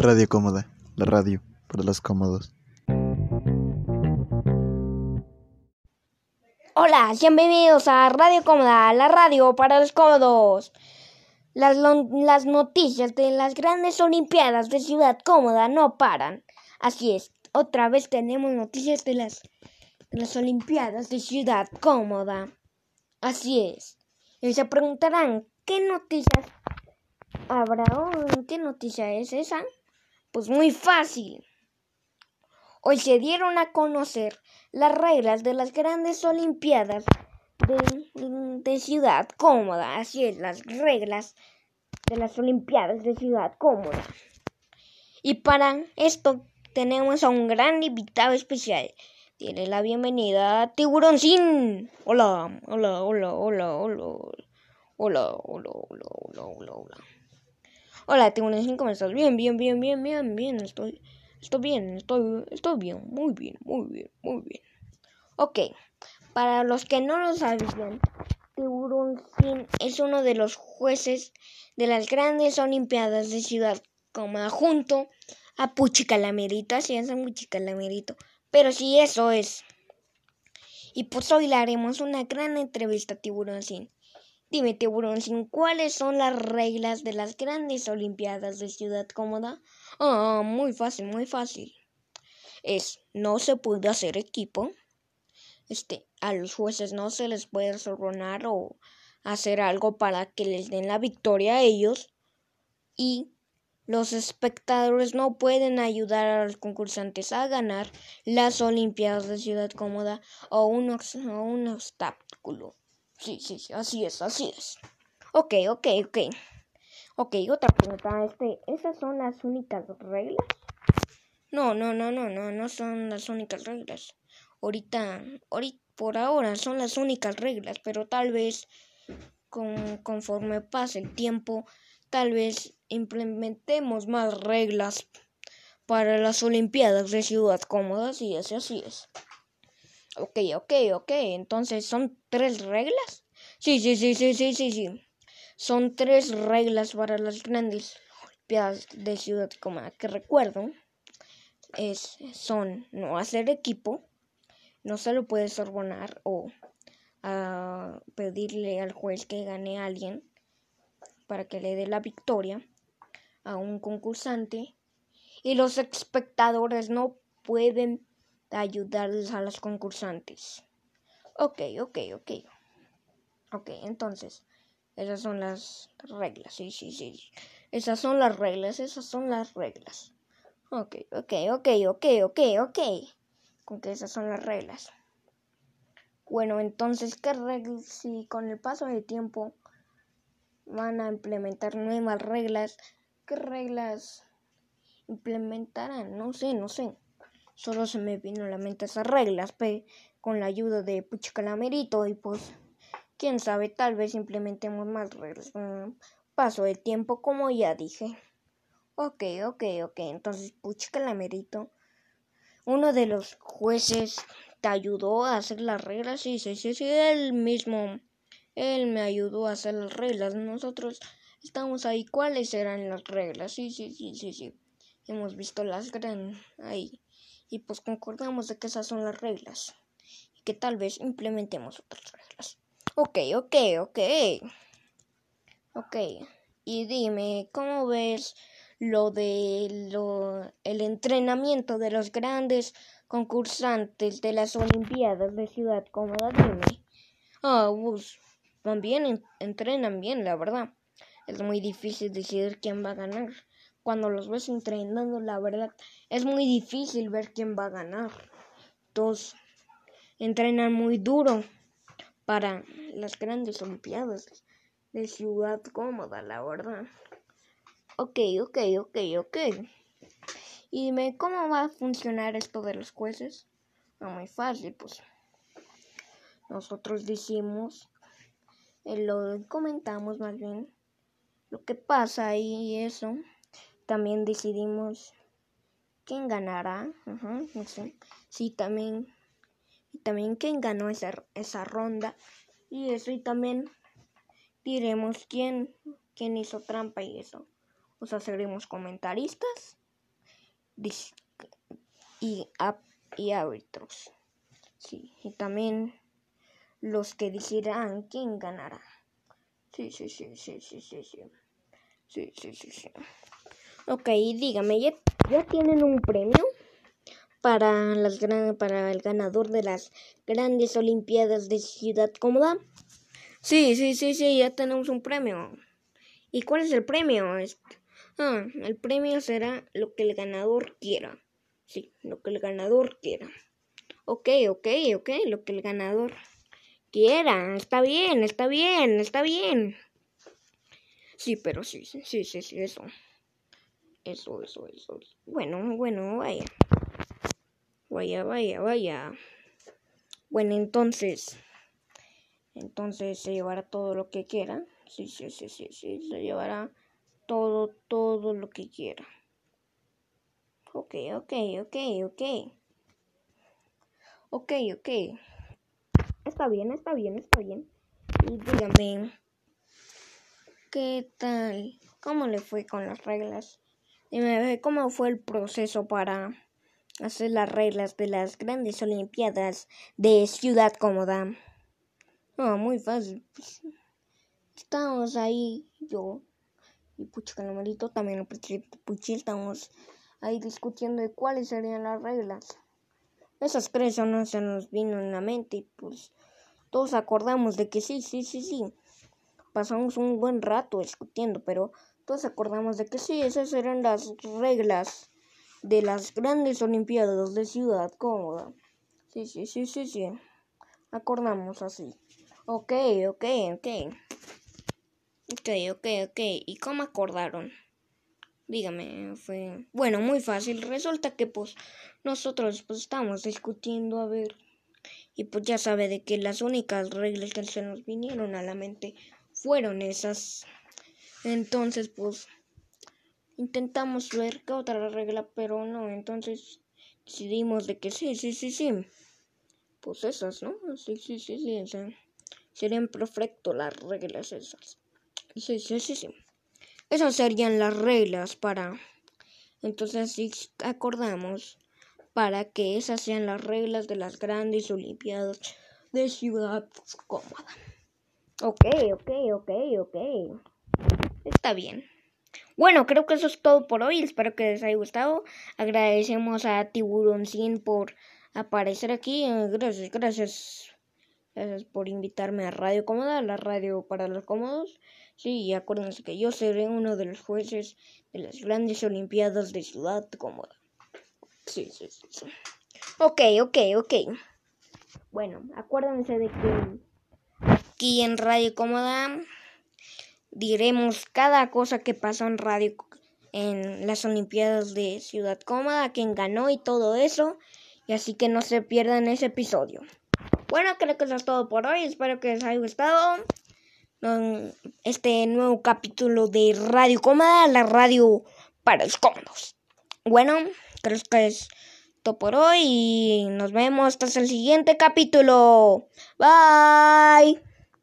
Radio Cómoda, la radio para los cómodos. Hola, bienvenidos a Radio Cómoda, la radio para los cómodos. Las, las noticias de las grandes Olimpiadas de Ciudad Cómoda no paran. Así es, otra vez tenemos noticias de las, de las Olimpiadas de Ciudad Cómoda. Así es. Y se preguntarán, ¿qué noticias habrá? ¿Qué noticia es esa? Pues muy fácil. Hoy se dieron a conocer las reglas de las grandes Olimpiadas de, Ciudad Cómoda. Así es, las reglas de las Olimpiadas de Ciudad Cómoda. Y para esto tenemos a un gran invitado especial. Tiene la bienvenida a Tiburoncín. Hola, hola, hola, hola, hola. Hola, hola, hola, hola, hola, hola. Hola, Tiburoncín, ¿cómo estás? Bien, bien, bien, bien, bien, bien. Estoy, estoy bien, estoy, estoy bien, muy bien, muy bien, muy bien. Ok, para los que no lo sabían, Tiburoncín es uno de los jueces de las grandes Olimpiadas de Ciudad Coma junto a Puchi Calamerito. Así es, a Puchi Calamerito. Pero sí, eso es. Y pues hoy le haremos una gran entrevista a Tiburoncín. Dime, tiburón, ¿cuáles son las reglas de las grandes Olimpiadas de Ciudad Cómoda? Ah, muy fácil, muy fácil. Es, no se puede hacer equipo. Este, a los jueces no se les puede sobornar o hacer algo para que les den la victoria a ellos. Y los espectadores no pueden ayudar a los concursantes a ganar las Olimpiadas de Ciudad Cómoda o un obstáculo. Sí, sí, sí, así es, así es. Ok, ok, ok. Ok, otra pregunta. Este, ¿Esas son las únicas reglas? No, no, no, no, no, no son las únicas reglas. Ahorita, ahorita, por ahora son las únicas reglas, pero tal vez con, conforme pase el tiempo, tal vez implementemos más reglas para las Olimpiadas de Ciudad Cómoda, así, así es. Ok, ok, ok. Entonces, ¿son tres reglas? Sí, sí, sí, sí, sí, sí, sí. Son tres reglas para las grandes Olimpiadas de Ciudad Cómoda que recuerdo. Es, son no hacer equipo, no se lo puedes sorbonar o a pedirle al juez que gane a alguien para que le dé la victoria a un concursante y los espectadores no pueden ayudarles a los concursantes. Ok, ok, ok. Ok, entonces, esas son las reglas. Sí, sí, sí. Esas son las reglas, esas son las reglas. Ok, ok, ok, ok, ok, ok. Con que esas son las reglas. Bueno, entonces, ¿qué reglas? Si con el paso del tiempo van a implementar nuevas reglas, ¿qué reglas implementarán? No sé, no sé. Solo se me vino a la mente esas reglas, pe, con la ayuda de Puchicalamerito y pues, quién sabe, tal vez implementemos más reglas. paso de tiempo, como ya dije. Ok, ok, ok. Entonces, Puchicalamerito, uno de los jueces, te ayudó a hacer las reglas. Sí, sí, sí, sí, él mismo, él me ayudó a hacer las reglas. Nosotros estamos ahí. ¿Cuáles eran las reglas? Sí, sí, sí, sí, sí. Hemos visto las gran ahí y pues concordamos de que esas son las reglas y que tal vez implementemos otras reglas. Ok, ok, ok. Ok. Y dime, ¿cómo ves lo de lo, el entrenamiento de los grandes concursantes de las Olimpiadas de Ciudad Cómoda? Dime. Ah, pues también entrenan bien, la verdad. Es muy difícil decidir quién va a ganar cuando los ves entrenando, la verdad, es muy difícil ver quién va a ganar. Todos entrenan muy duro para las grandes Olimpiadas de Ciudad Cómoda, la verdad. Ok, ok, ok, ok. Y dime, ¿cómo va a funcionar esto de los jueces? No, muy fácil, pues. Nosotros decimos, eh, lo comentamos más bien, lo que pasa y eso también decidimos quién ganará. Sí, también. También quién ganó esa, esa ronda. Y eso, y también diremos quién, quién hizo trampa y eso. O sea, seremos comentaristas y, y árbitros. Sí, y también los que decidirán quién ganará. Sí, sí, sí, sí, sí. Sí, sí, sí, sí. Ok, dígame, ¿ya, ya tienen un premio para, las gran, para el ganador de las grandes Olimpiadas de Ciudad Cómoda? Sí, sí, sí, sí, ya tenemos un premio. ¿Y cuál es el premio? Ah, el premio será lo que el ganador quiera. Sí, lo que el ganador quiera. Ok, ok, ok, lo que el ganador quiera. Está bien, está bien, está bien. Sí, pero sí, sí, sí, sí, eso. Eso, eso, eso. Bueno, bueno, vaya. Vaya, vaya, vaya. Bueno, entonces. Entonces se llevará todo lo que quiera. Sí, sí, sí, sí, sí. Se llevará todo, todo lo que quiera. Ok, ok, ok, ok. Ok, ok. Está bien, está bien, está bien. Y dígame, ¿qué tal? ¿Cómo le fue con las reglas? Dime, ¿cómo fue el proceso para hacer las reglas de las grandes Olimpiadas de Ciudad Cómoda? Ah, muy fácil. pues. Estábamos ahí, yo y Pucho Calamarito, también el Puchi, estamos ahí discutiendo de cuáles serían las reglas. Esas tres no se nos vino en la mente y pues todos acordamos de que sí, sí, sí, sí. Pasamos un buen rato discutiendo, pero todos acordamos de que sí, esas eran las reglas de las grandes Olimpiadas de Ciudad Cómoda. Sí, sí, sí, sí, sí. Acordamos así. Ok, ok, ok. Ok, ok, ok. ¿Y cómo acordaron? Dígame, fue... Bueno, muy fácil. Resulta que pues nosotros pues estábamos discutiendo a ver... Y pues ya sabe de que las únicas reglas que se nos vinieron a la mente fueron esas. Entonces pues intentamos ver qué otra regla, pero no. Entonces decidimos de que sí, sí, sí, sí. Pues esas, ¿no? Sí, sí, sí, sí. Serían perfecto las reglas esas. Sí, sí, sí, sí. Esas serían las reglas para... Entonces sí acordamos para que esas sean las reglas de las grandes Olimpiadas de Ciudad Cómoda. Ok, ok, ok, ok. Está bien. Bueno, creo que eso es todo por hoy. Espero que les haya gustado. Agradecemos a Tiburón 100 por aparecer aquí. Eh, Gracias, gracias. Gracias por invitarme a Radio Cómoda, la radio para los cómodos. Sí, y acuérdense que yo seré uno de los jueces de las grandes Olimpiadas de Ciudad Cómoda. Sí, sí, sí, sí. Ok, ok, ok. Bueno, acuérdense de que aquí en Radio Cómoda diremos cada cosa que pasó en Radio en las Olimpiadas de Ciudad Cómoda, quién ganó y todo eso. Y así que no se pierdan ese episodio. Bueno, creo que eso es todo por hoy. Espero que les haya gustado este nuevo capítulo de Radio Cómoda, la radio para los cómodos. Bueno, creo que es todo por hoy y nos vemos hasta el siguiente capítulo. Bye.